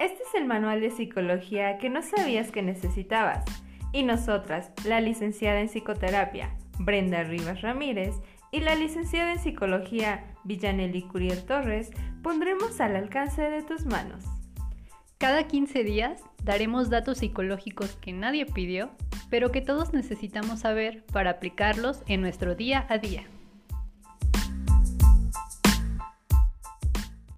Este es el manual de psicología que no sabías que necesitabas. Y nosotras, la licenciada en psicoterapia, Brenda Rivas Ramírez, y la licenciada en psicología, Villanelli Curiel Torres, pondremos al alcance de tus manos. Cada 15 días daremos datos psicológicos que nadie pidió, pero que todos necesitamos saber para aplicarlos en nuestro día a día.